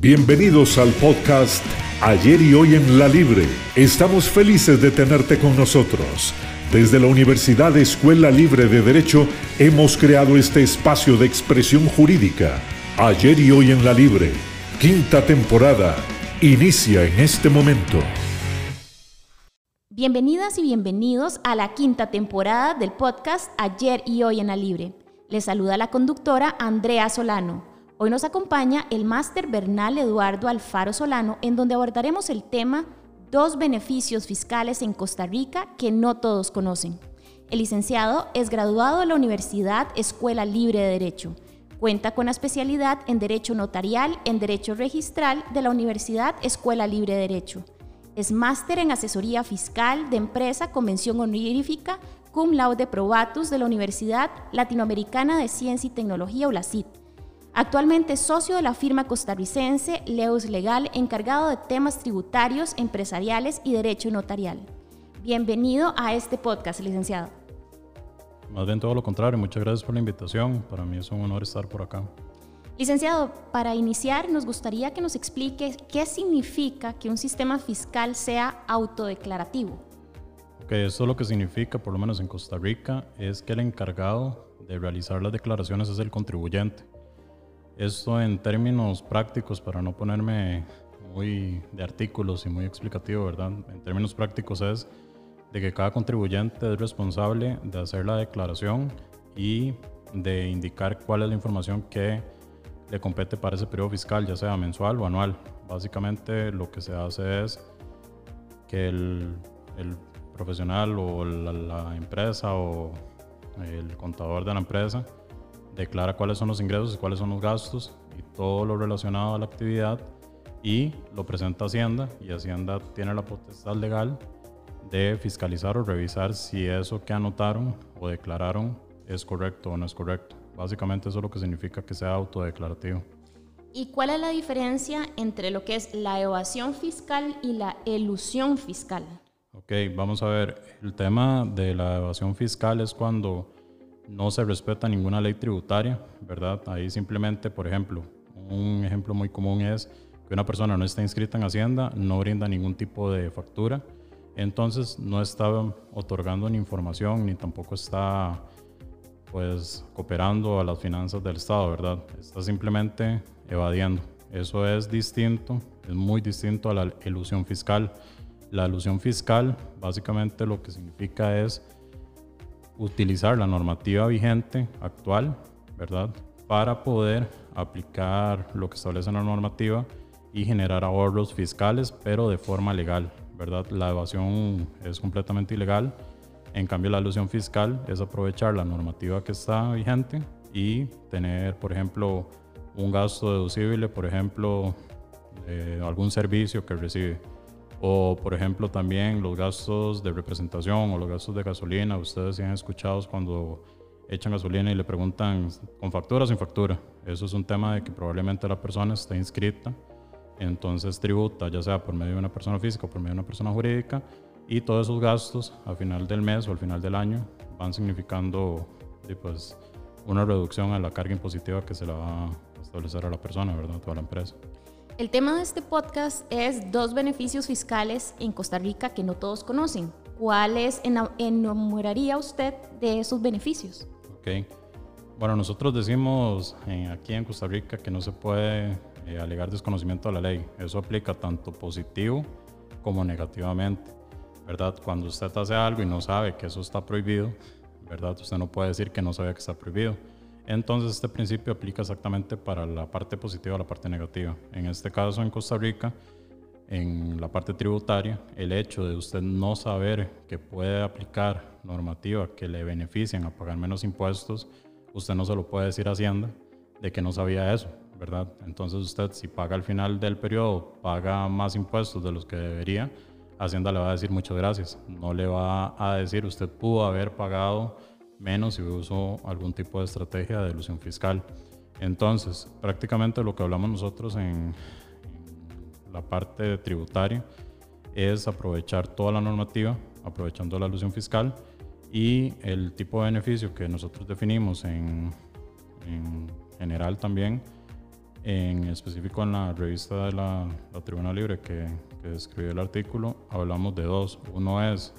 Bienvenidos al podcast Ayer y hoy en la Libre. Estamos felices de tenerte con nosotros. Desde la Universidad Escuela Libre de Derecho hemos creado este espacio de expresión jurídica. Ayer y hoy en la Libre. Quinta temporada. Inicia en este momento. Bienvenidas y bienvenidos a la quinta temporada del podcast Ayer y hoy en la Libre. Les saluda la conductora Andrea Solano. Hoy nos acompaña el máster Bernal Eduardo Alfaro Solano, en donde abordaremos el tema Dos beneficios fiscales en Costa Rica que no todos conocen. El licenciado es graduado de la Universidad Escuela Libre de Derecho. Cuenta con la especialidad en Derecho Notarial en Derecho Registral de la Universidad Escuela Libre de Derecho. Es máster en Asesoría Fiscal de Empresa Convención Honorífica cum laude probatus de la Universidad Latinoamericana de Ciencia y Tecnología, ULACIT Actualmente socio de la firma costarricense Leus Legal, encargado de temas tributarios, empresariales y derecho notarial. Bienvenido a este podcast, licenciado. Más bien todo lo contrario, muchas gracias por la invitación. Para mí es un honor estar por acá. Licenciado, para iniciar nos gustaría que nos explique qué significa que un sistema fiscal sea autodeclarativo. Ok, esto lo que significa, por lo menos en Costa Rica, es que el encargado de realizar las declaraciones es el contribuyente. Esto en términos prácticos, para no ponerme muy de artículos y muy explicativo, ¿verdad? En términos prácticos es de que cada contribuyente es responsable de hacer la declaración y de indicar cuál es la información que le compete para ese periodo fiscal, ya sea mensual o anual. Básicamente lo que se hace es que el, profesional o la empresa o el contador de la empresa declara cuáles son los ingresos y cuáles son los gastos y todo lo relacionado a la actividad y lo presenta a Hacienda y Hacienda tiene la potestad legal de fiscalizar o revisar si eso que anotaron o declararon es correcto o no es correcto. Básicamente eso es lo que significa que sea autodeclarativo. ¿Y cuál es la diferencia entre lo que es la evasión fiscal y la elusión fiscal? Ok, vamos a ver. El tema de la evasión fiscal es cuando no se respeta ninguna ley tributaria, ¿verdad? Ahí simplemente, por ejemplo, un ejemplo muy común es que una persona no está inscrita en Hacienda, no brinda ningún tipo de factura, entonces no está otorgando ni información ni tampoco está pues cooperando a las finanzas del Estado, ¿verdad? Está simplemente evadiendo. Eso es distinto, es muy distinto a la ilusión fiscal. La ilusión fiscal básicamente lo que significa es utilizar la normativa vigente actual, ¿verdad? Para poder aplicar lo que establece la normativa y generar ahorros fiscales, pero de forma legal, ¿verdad? La evasión es completamente ilegal. En cambio, la alusión fiscal es aprovechar la normativa que está vigente y tener, por ejemplo, un gasto deducible, por ejemplo, de algún servicio que recibe o, por ejemplo, también los gastos de representación o los gastos de gasolina. Ustedes se han escuchado cuando echan gasolina y le preguntan con factura o sin factura. Eso es un tema de que probablemente la persona está inscrita, entonces tributa, ya sea por medio de una persona física o por medio de una persona jurídica, y todos esos gastos al final del mes o al final del año van significando pues, una reducción a la carga impositiva que se la va a establecer a la persona, ¿verdad? O a la empresa. El tema de este podcast es dos beneficios fiscales en Costa Rica que no todos conocen. ¿Cuáles enumeraría usted de esos beneficios? Ok. Bueno, nosotros decimos eh, aquí en Costa Rica que no se puede eh, alegar desconocimiento de la ley. Eso aplica tanto positivo como negativamente, ¿verdad? Cuando usted hace algo y no sabe que eso está prohibido, ¿verdad? Usted no puede decir que no sabe que está prohibido entonces este principio aplica exactamente para la parte positiva y la parte negativa. En este caso en Costa Rica, en la parte tributaria, el hecho de usted no saber que puede aplicar normativa que le beneficien a pagar menos impuestos, usted no se lo puede decir a Hacienda de que no sabía eso, ¿verdad? Entonces usted si paga al final del periodo, paga más impuestos de los que debería, Hacienda le va a decir muchas gracias. No le va a decir usted pudo haber pagado menos si uso algún tipo de estrategia de ilusión fiscal. Entonces, prácticamente lo que hablamos nosotros en, la parte tributaria es aprovechar toda la normativa, aprovechando la ilusión fiscal y el tipo de beneficio que nosotros definimos en, en general también En específico en la revista de la, Tribuna Libre que, que escribió el artículo, hablamos de dos. Uno es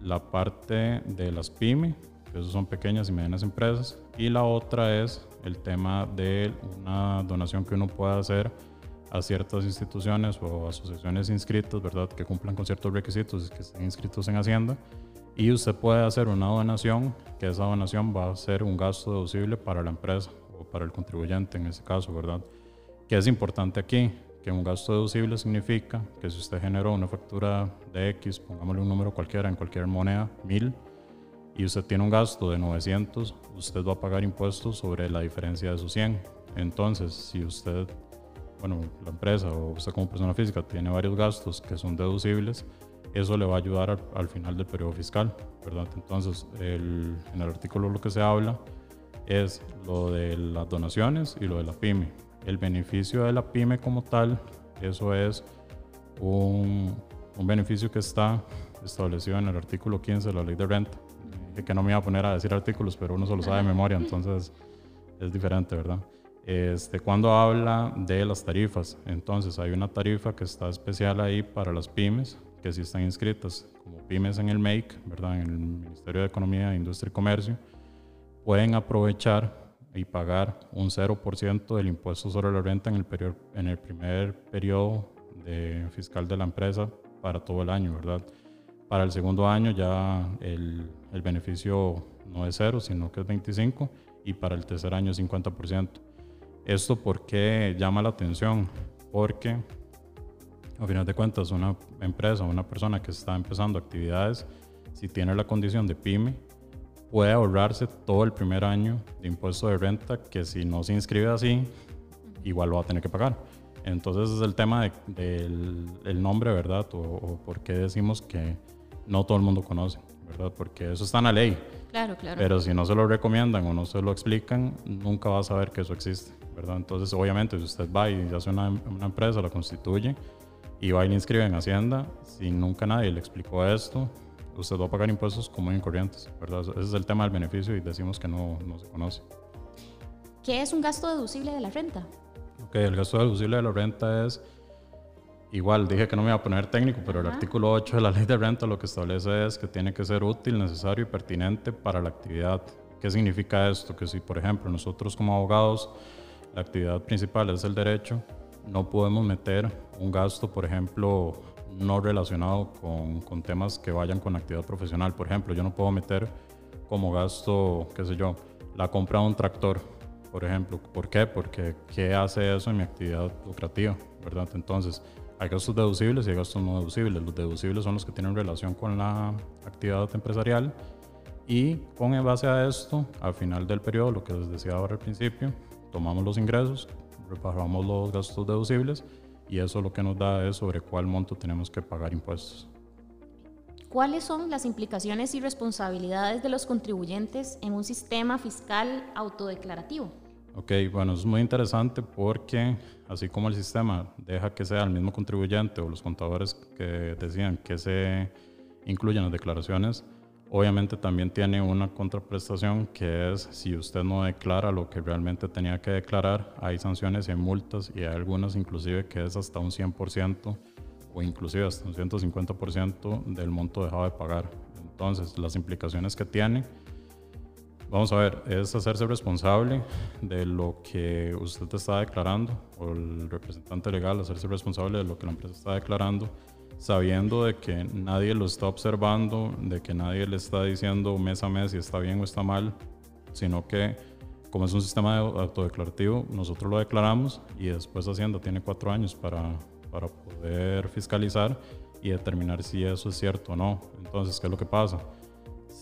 la parte de las pymes, esos son pequeñas y medianas empresas, y la otra es el tema de una donación que uno pueda hacer a ciertas instituciones o asociaciones inscritas, ¿verdad? Que cumplan con ciertos requisitos, que estén inscritos en Hacienda. Y usted puede hacer una donación, que esa donación va a ser un gasto deducible para la empresa o para el contribuyente en ese caso, ¿verdad? Que es importante aquí, que un gasto deducible significa que si usted generó una factura de X, pongámosle un número cualquiera en cualquier moneda, 1000, y usted tiene un gasto de 900, usted va a pagar impuestos sobre la diferencia de esos 100. Entonces, si usted, bueno, la empresa o usted como persona física tiene varios gastos que son deducibles, eso le va a ayudar al, final del periodo fiscal, ¿verdad? Entonces, en el artículo lo que se habla es lo de las donaciones y lo de la pyme. El beneficio de la pyme como tal, eso es un beneficio que está establecido en el artículo 15 de la ley de renta que no me iba a poner a decir artículos, pero uno solo sabe de memoria, entonces es diferente, ¿verdad? Este, cuando habla de las tarifas, entonces hay una tarifa que está especial ahí para las pymes, que sí están inscritas como pymes en el MAKE, ¿verdad? En el Ministerio de Economía, Industria y Comercio, pueden aprovechar y pagar un 0% del impuesto sobre la renta en el, periodo, en el primer periodo de fiscal de la empresa para todo el año, ¿verdad? Para el segundo año ya el, el beneficio no es cero, sino que es 25 y para el tercer año es 50%. ¿Esto por qué llama la atención? Porque a final de cuentas una empresa una persona que está empezando actividades, si tiene la condición de pyme, puede ahorrarse todo el primer año de impuesto de renta que si no se inscribe así, igual lo va a tener que pagar. Entonces es el tema del el nombre, ¿verdad? O, o por qué decimos que no todo el mundo conoce, ¿verdad? Porque eso está en la ley. Claro, claro. Pero si no se lo recomiendan o no se lo explican, nunca va a saber que eso existe, ¿verdad? Entonces, obviamente, si usted va y hace una, una empresa, la constituye y va y le inscribe en Hacienda, si nunca nadie le explicó esto, usted va a pagar impuestos como en corrientes, ¿verdad? Ese es el tema del beneficio y decimos que no, no se conoce. ¿Qué es un gasto deducible de la renta? Ok, el gasto deducible de la renta es Igual dije que no me iba a poner técnico, pero el artículo 8 de la ley de renta lo que establece es que tiene que ser útil, necesario y pertinente para la actividad. ¿Qué significa esto? Que si, por ejemplo, nosotros como abogados, la actividad principal es el derecho, no podemos meter un gasto, por ejemplo, no relacionado con, con temas que vayan con actividad profesional. Por ejemplo, yo no puedo meter como gasto, qué sé yo, la compra de un tractor, por ejemplo. ¿Por qué? Porque ¿qué hace eso en mi actividad lucrativa? ¿Verdad? Entonces, hay gastos deducibles y hay gastos no deducibles. Los deducibles son los que tienen relación con la actividad empresarial y con en base a esto, al final del periodo, lo que les decía ahora al principio, tomamos los ingresos, reparamos los gastos deducibles y eso lo que nos da es sobre cuál monto tenemos que pagar impuestos. ¿Cuáles son las implicaciones y responsabilidades de los contribuyentes en un sistema fiscal autodeclarativo? Ok, bueno, es muy interesante porque así como el sistema deja que sea el mismo contribuyente o los contadores que decían que se incluyan las declaraciones, obviamente también tiene una contraprestación que es si usted no declara lo que realmente tenía que declarar, hay sanciones y hay multas y hay algunas inclusive que es hasta un 100% o inclusive hasta un 150% del monto dejado de pagar. Entonces, las implicaciones que tiene Vamos a ver, es hacerse responsable de lo que usted está declarando, o el representante legal, hacerse responsable de lo que la empresa está declarando, sabiendo de que nadie lo está observando, de que nadie le está diciendo mes a mes si está bien o está mal, sino que como es un sistema autodeclarativo, nosotros lo declaramos y después Hacienda tiene cuatro años para, para poder fiscalizar y determinar si eso es cierto o no. Entonces, ¿qué es lo que pasa?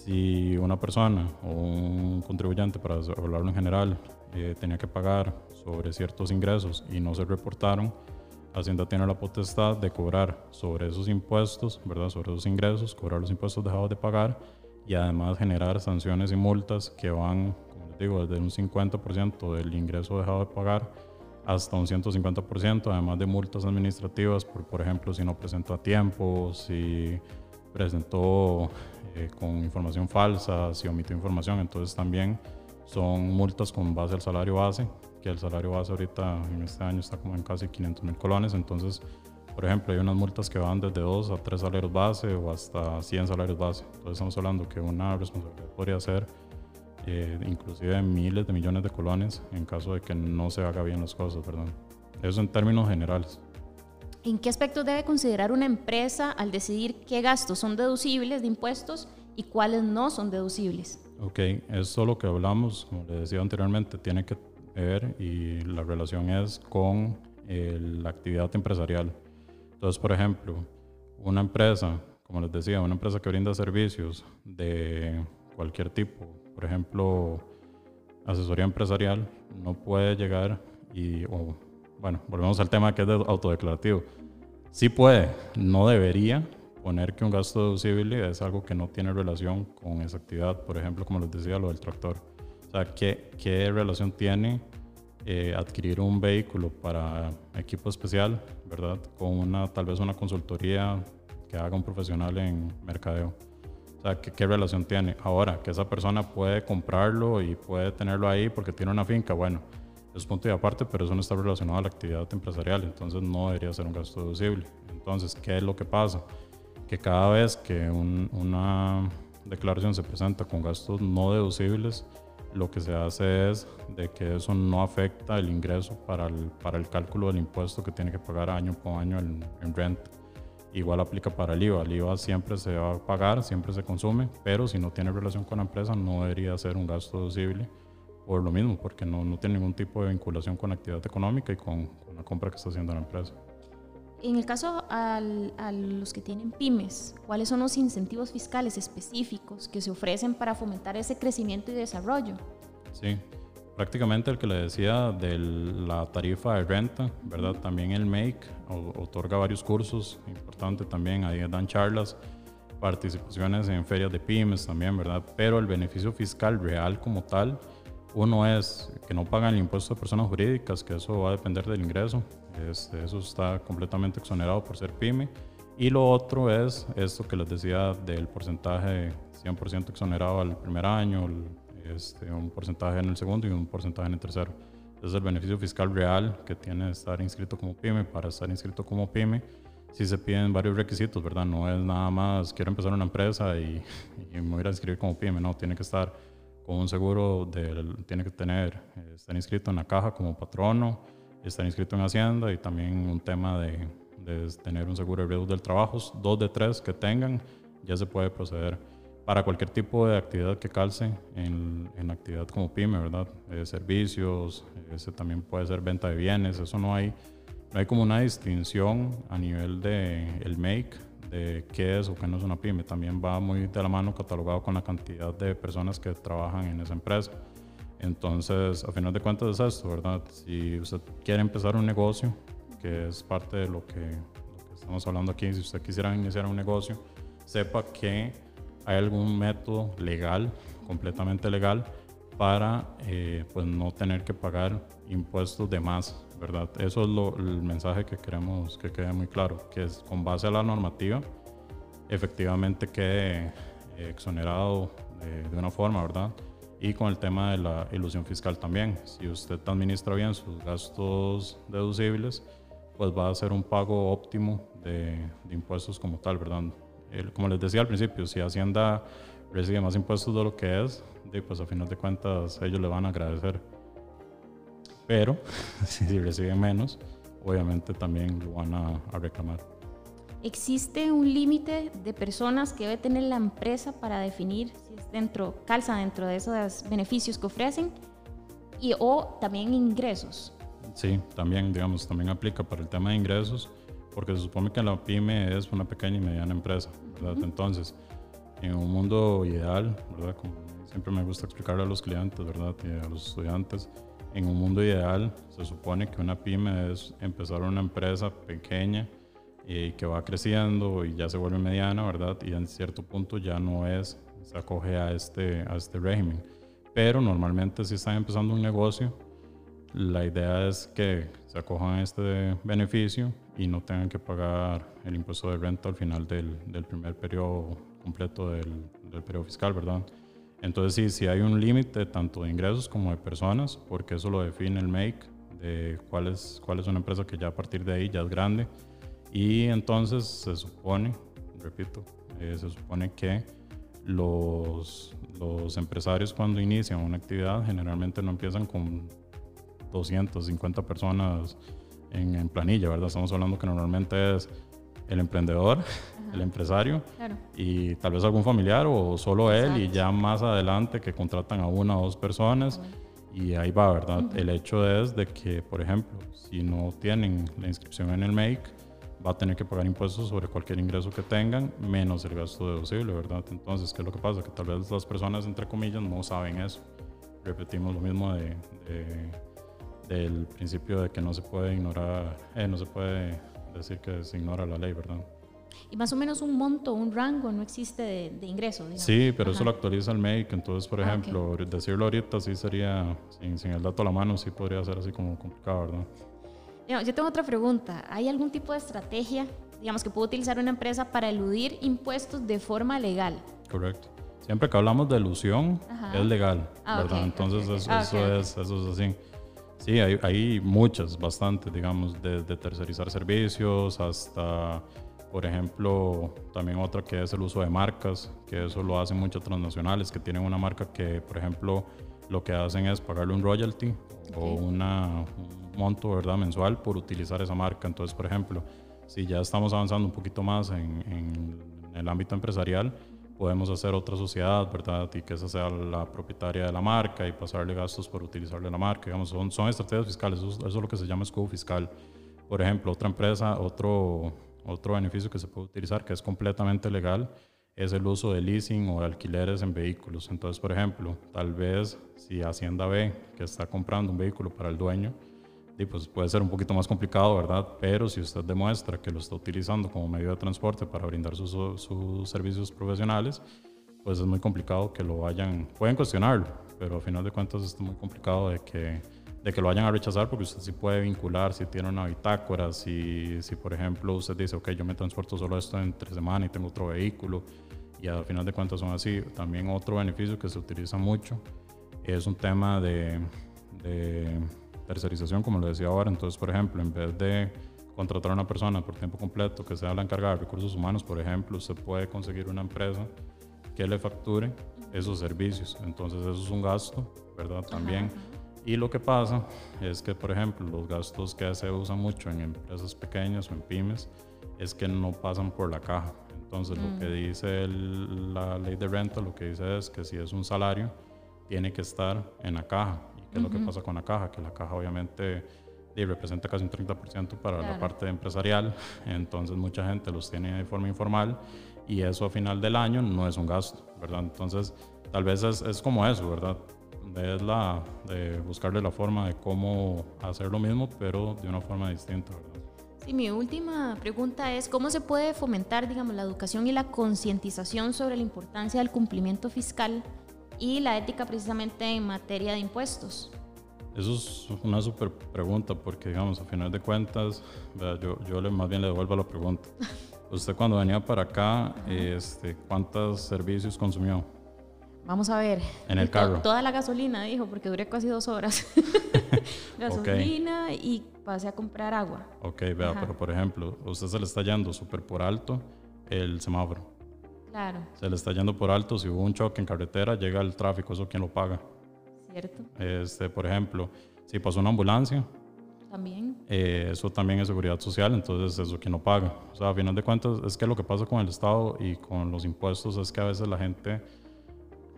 Si una persona o un contribuyente, para hablarlo en general, eh, tenía que pagar sobre ciertos ingresos y no se reportaron, Hacienda tiene la potestad de cobrar sobre esos impuestos, ¿verdad? Sobre esos ingresos, cobrar los impuestos dejados de pagar y además generar sanciones y multas que van, como les digo, desde un 50% del ingreso dejado de pagar hasta un 150%, además de multas administrativas por, por ejemplo, si no presentó a tiempo, si presentó eh, con información falsa, si omitió información, entonces también son multas con base al salario base que el salario base ahorita en este año está como en casi 500 mil colones, entonces, por ejemplo, hay unas multas que van desde 2 a 3 salarios base o hasta 100 salarios base. Entonces estamos hablando que una responsabilidad podría ser eh, inclusive miles de millones de colones en caso de que no se haga bien las cosas, perdón. Eso en términos generales. ¿En qué aspectos debe considerar una empresa al decidir qué gastos son deducibles de impuestos y cuáles no son deducibles? Ok, eso lo que hablamos, como le decía anteriormente, tiene que ver y la relación es con la actividad empresarial. Entonces, por ejemplo, una empresa, como les decía, una empresa que brinda servicios de cualquier tipo, por ejemplo, asesoría empresarial, no puede llegar y, bueno, volvemos al tema que es de autodeclarativo. Sí puede, no debería poner que un gasto deducible es algo que no tiene relación con esa actividad, por ejemplo, como les decía, lo del tractor. O sea, ¿qué, qué relación tiene eh, adquirir un vehículo para equipo especial, ¿verdad? Con una, tal vez una consultoría que haga un profesional en mercadeo? O sea, ¿qué, relación tiene? Ahora, que esa persona puede comprarlo y puede tenerlo ahí porque tiene una finca, bueno, es punto y aparte, pero eso no está relacionado a la actividad empresarial, entonces no debería ser un gasto deducible. Entonces, ¿qué es lo que pasa? Que cada vez que una declaración se presenta con gastos no deducibles, lo que se hace es de que eso no afecta el ingreso para el, para el cálculo del impuesto que tiene que pagar año por año en, en renta. Igual aplica para el IVA. El IVA siempre se va a pagar, siempre se consume, pero si no tiene relación con la empresa no debería ser un gasto deducible por lo mismo, porque no, no tiene ningún tipo de vinculación con la actividad económica y con, la compra que está haciendo la empresa. En el caso a los que tienen pymes, ¿cuáles son los incentivos fiscales específicos que se ofrecen para fomentar ese crecimiento y desarrollo? Sí, prácticamente el que le decía de la tarifa de renta, ¿verdad? También el MAKE otorga varios cursos, importante también, ahí dan charlas, participaciones en ferias de pymes también, ¿verdad? Pero el beneficio fiscal real como tal, uno es que no pagan el impuesto de personas jurídicas, que eso va a depender del ingreso, eso está completamente exonerado por ser pyme. Y lo otro es esto que les decía del porcentaje 100% exonerado al primer año, este, un porcentaje en el segundo y un porcentaje en el tercero. Es el beneficio fiscal real que tiene estar inscrito como PYME. Para estar inscrito como PYME, sí se piden varios requisitos, ¿verdad? No es nada más quiero empezar una empresa y, me voy a inscribir como PYME, no, tiene que estar con un seguro, tiene que tener, estar inscrito en la caja como patrono, estar inscrito en Hacienda y también un tema de, de tener un seguro de riesgos del trabajo, dos de tres que tengan, ya se puede proceder para cualquier tipo de actividad que calce en, en actividad como pyme, ¿verdad? Eh, servicios, ese también puede ser venta de bienes, eso no hay, no hay como una distinción a nivel de el make de qué es o qué no es una pyme, también va muy de la mano catalogado con la cantidad de personas que trabajan en esa empresa. Entonces, a final de cuentas es esto, ¿verdad? Si usted quiere empezar un negocio, que es parte de lo que, lo que estamos hablando aquí, si usted quisiera iniciar un negocio, sepa que hay algún método legal, completamente legal, para eh, pues no tener que pagar impuestos de más, ¿verdad? Eso es lo, el mensaje que queremos que quede muy claro, que es con base a la normativa, efectivamente quede eh, exonerado de, una forma, ¿verdad? Y con el tema de la ilusión fiscal también. Si usted administra bien sus gastos deducibles, pues va a hacer un pago óptimo de, de impuestos como tal, ¿verdad? como les decía al principio, si Hacienda recibe más impuestos de lo que es, pues a final de cuentas ellos le van a agradecer. Pero si reciben menos, obviamente también lo van a, reclamar. ¿Existe un límite de personas que debe tener la empresa para definir si es dentro, calza dentro de esos beneficios que ofrecen y o también ingresos? Sí, también, digamos, también aplica para el tema de ingresos porque se supone que la pyme es una pequeña y mediana empresa, ¿verdad? Entonces, en un mundo ideal, ¿verdad? Como siempre me gusta explicarle a los clientes, ¿verdad? Y a los estudiantes, en un mundo ideal se supone que una pyme es empezar una empresa pequeña y que va creciendo y ya se vuelve mediana, ¿verdad? Y en cierto punto ya no es, se acoge a este, a este régimen. Pero normalmente si están empezando un negocio, la idea es que se acojan a este beneficio y no tengan que pagar el impuesto de renta al final del, del primer periodo completo del, del, periodo fiscal, ¿verdad? Entonces sí, sí hay un límite tanto de ingresos como de personas, porque eso lo define el MAKE, de cuál es, cuál es una empresa que ya a partir de ahí ya es grande. Y entonces se supone, repito, eh, se supone que los, los empresarios cuando inician una actividad generalmente no empiezan con 250 personas en, en planilla, ¿verdad? Estamos hablando que normalmente es el emprendedor, el empresario y tal vez algún familiar o solo él y ya más adelante que contratan a una o dos personas y ahí va, ¿verdad? El hecho es de que, por ejemplo, si no tienen la inscripción en el MAKE, va a tener que pagar impuestos sobre cualquier ingreso que tengan, menos el gasto deducible, ¿verdad? Entonces, ¿qué es lo que pasa? Que tal vez las personas, entre comillas, no saben eso. Repetimos lo mismo de, del principio de que no se puede ignorar, eh, no se puede decir que se ignora la ley, ¿verdad? Y más o menos un monto, un rango no existe de, ingreso. Sí, pero eso lo actualiza el médico. Entonces, por ah, ejemplo, decirlo ahorita sí sería, sin, sin, el dato a la mano, sí podría ser así como complicado, ¿verdad? Yo tengo otra pregunta. ¿Hay algún tipo de estrategia, digamos, que puede utilizar una empresa para eludir impuestos de forma legal? Correcto. Siempre que hablamos de elusión, es legal, ah, ¿verdad? Entonces, eso, ah, eso, es, eso es así. Sí, hay, hay muchas, bastantes, digamos, desde tercerizar servicios hasta, por ejemplo, también otra que es el uso de marcas, que eso lo hacen muchas transnacionales, que tienen una marca que, por ejemplo, lo que hacen es pagarle un royalty o una, un monto ¿verdad? mensual por utilizar esa marca. Entonces, por ejemplo, si ya estamos avanzando un poquito más en, en el ámbito empresarial, podemos hacer otra sociedad, ¿verdad? Y que esa sea la propietaria de la marca y pasarle gastos por utilizarle la marca. Digamos, son, son estrategias fiscales, eso, es lo que se llama escudo fiscal. Por ejemplo, otra empresa, otro, otro beneficio que se puede utilizar que es completamente legal es el uso de leasing o de alquileres en vehículos. Entonces, por ejemplo, tal vez si Hacienda ve que está comprando un vehículo para el dueño, pues puede ser un poquito más complicado, ¿verdad? Pero si usted demuestra que lo está utilizando como medio de transporte para brindar sus, sus servicios profesionales, pues es muy complicado que lo vayan, pueden cuestionarlo, pero a final de cuentas es muy complicado de que, de que lo vayan a rechazar porque usted sí puede vincular, si tiene una bitácora, si, si por ejemplo usted dice, ok, yo me transporto solo esto entre semana y tengo otro vehículo, y a final de cuentas son así. También otro beneficio que se utiliza mucho es un tema de tercerización, como lo decía ahora. Entonces, por ejemplo, en vez de contratar a una persona por tiempo completo que sea la encargada de recursos humanos, por ejemplo, se puede conseguir una empresa que le facture esos servicios. Entonces, eso es un gasto, ¿verdad? También. Y lo que pasa es que, por ejemplo, los gastos que se usan mucho en empresas pequeñas o en pymes es que no pasan por la caja. Entonces, lo que mm. dice la ley de renta, lo que dice es que si es un salario, tiene que estar en la caja ¿Qué es lo que pasa con la caja? Que la caja obviamente representa casi un 30% para la parte empresarial, entonces mucha gente los tiene de forma informal y eso a final del año no es un gasto, ¿verdad? Entonces tal vez es, es como eso, ¿verdad? Es la, de buscarle la forma de cómo hacer lo mismo, pero de una forma distinta, ¿verdad? Sí, mi última pregunta es, ¿cómo se puede fomentar, digamos, la educación y la concientización sobre la importancia del cumplimiento fiscal y la ética precisamente en materia de impuestos? Eso es una súper pregunta porque, digamos, a final de cuentas, yo, yo más bien le devuelvo la pregunta. Usted cuando venía para acá, este, ¿cuántos servicios consumió? Vamos a ver. En el carro. Toda la gasolina, dijo, porque duré casi dos horas. gasolina y pasé a comprar agua. Ok, vea, pero por ejemplo, usted se le está yendo súper por alto el semáforo. Claro. Se le está yendo por alto. Si hubo un choque en carretera, llega el tráfico. ¿Eso quién lo paga? Cierto. Este, por ejemplo, si pasó una ambulancia. También. Eh, eso también es seguridad social, entonces eso quién lo paga. O sea, a final de cuentas, es que lo que pasa con el Estado y con los impuestos es que a veces la gente,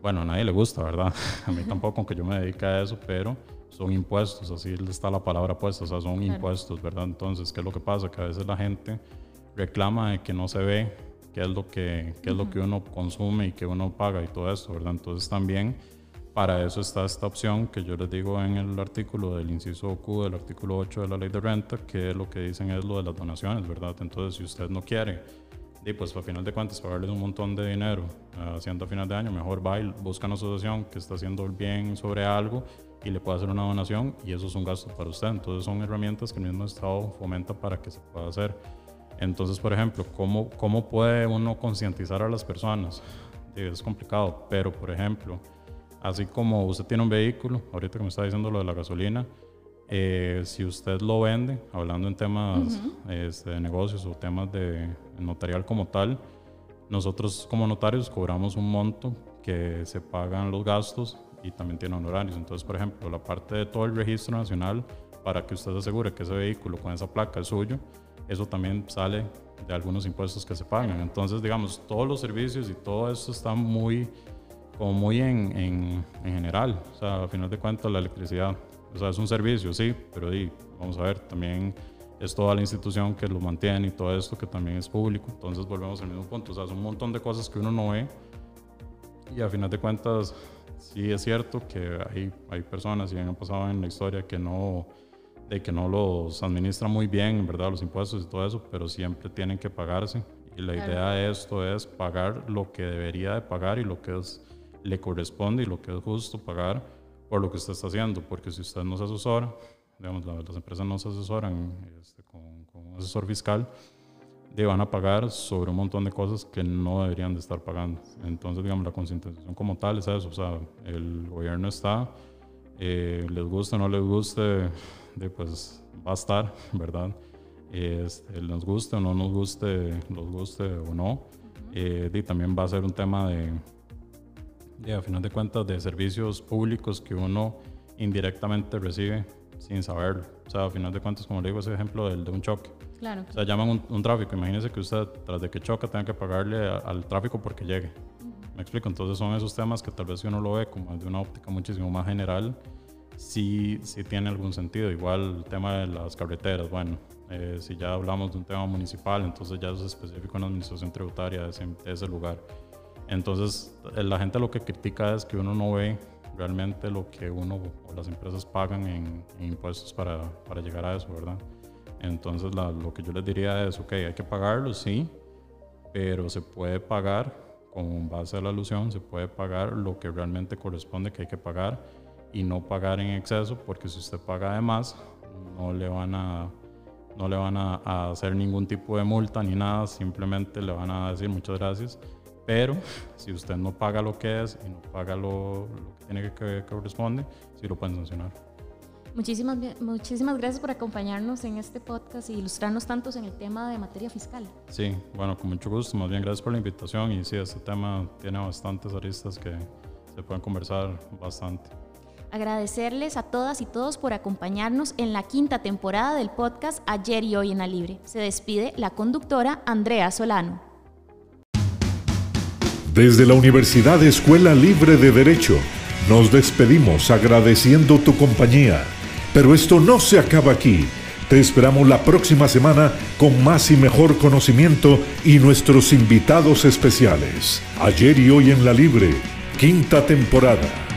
bueno, a nadie le gusta, ¿verdad? a mí tampoco, aunque yo me dedique a eso, pero son impuestos, así está la palabra puesta, o sea, son impuestos, ¿verdad? Entonces, ¿qué es lo que pasa? Que a veces la gente reclama de que no se ve qué es lo que, qué es lo que uno consume y que uno paga y todo eso, ¿verdad? Entonces también para eso está esta opción que yo les digo en el artículo del inciso Q del artículo 8 de la ley de renta, que lo que dicen es lo de las donaciones, ¿verdad? Entonces si usted no quiere, y pues a final de cuentas pagarles un montón de dinero haciendo a final de año, mejor va y busca una asociación que está haciendo el bien sobre algo y le puede hacer una donación y eso es un gasto para usted. Entonces son herramientas que el mismo Estado fomenta para que se pueda hacer. Entonces, por ejemplo, ¿cómo, cómo puede uno concientizar a las personas? es complicado, pero por ejemplo, así como usted tiene un vehículo, ahorita que me está diciendo lo de la gasolina, eh, si usted lo vende, hablando en temas este, de negocios o temas de notarial como tal, nosotros como notarios cobramos un monto que se pagan los gastos y también tiene honorarios. Entonces, por ejemplo, la parte de todo el registro nacional, para que usted se asegure que ese vehículo con esa placa es suyo, eso también sale de algunos impuestos que se pagan. Entonces, digamos, todos los servicios y todo eso está muy, como muy en, en, en general. O sea, al final de cuentas, la electricidad, o sea, es un servicio, sí, pero y, vamos a ver, también es toda la institución que lo mantiene y todo esto que también es público. Entonces, volvemos al mismo punto. O sea, son un montón de cosas que uno no ve y al final de cuentas, sí es cierto que hay, hay personas, y han pasado en la historia, que no de que no los administra muy bien, ¿verdad? Los impuestos y todo eso, pero siempre tienen que pagarse. Y la idea de esto es pagar lo que debería de pagar y lo que es, le corresponde y lo que es justo pagar por lo que usted está haciendo. Porque si usted no se asesora, digamos, las empresas no se asesoran este, con, con, un asesor fiscal, le van a pagar sobre un montón de cosas que no deberían de estar pagando. Entonces, digamos, la concientización como tal es eso. O sea, el gobierno está, eh, les guste o no les guste, de, pues va a estar, ¿verdad? Este, nos guste o no nos guste, nos guste o no. Eh, y también va a ser un tema de, de, a final de cuentas, de servicios públicos que uno indirectamente recibe sin saberlo. O sea, a final de cuentas, como le digo, ese ejemplo del, de un choque. Claro. O sea, llaman un, un, tráfico. Imagínese que usted, tras de que choca, tenga que pagarle a, al tráfico porque llegue. ¿Me explico? Entonces son esos temas que tal vez si uno lo ve como de una óptica muchísimo más general, sí, sí tiene algún sentido. Igual el tema de las carreteras, bueno, eh, si ya hablamos de un tema municipal, entonces ya es específico en la administración tributaria de ese, de ese lugar. Entonces eh, la gente lo que critica es que uno no ve realmente lo que uno o las empresas pagan en, en impuestos para, para, llegar a eso, ¿verdad? Entonces la, lo que yo les diría es, ok, hay que pagarlo, sí, pero se puede pagar con base a la alusión, se puede pagar lo que realmente corresponde que hay que pagar y no pagar en exceso, porque si usted paga de más, no le van a, no le van a, hacer ningún tipo de multa ni nada, simplemente le van a decir muchas gracias. Pero si usted no paga lo que es y no paga lo, que tiene que, que corresponde, sí lo pueden sancionar. Muchísimas, muchísimas gracias por acompañarnos en este podcast y ilustrarnos tantos en el tema de materia fiscal. Sí, bueno, con mucho gusto. Más bien, gracias por la invitación. Y sí, este tema tiene bastantes aristas que se pueden conversar bastante. Agradecerles a todas y todos por acompañarnos en la quinta temporada del podcast Ayer y Hoy en la Libre. Se despide la conductora Andrea Solano. Desde la Universidad Escuela Libre de Derecho, nos despedimos agradeciendo tu compañía. Pero esto no se acaba aquí. Te esperamos la próxima semana con más y mejor conocimiento y nuestros invitados especiales. Ayer y hoy en la Libre, quinta temporada.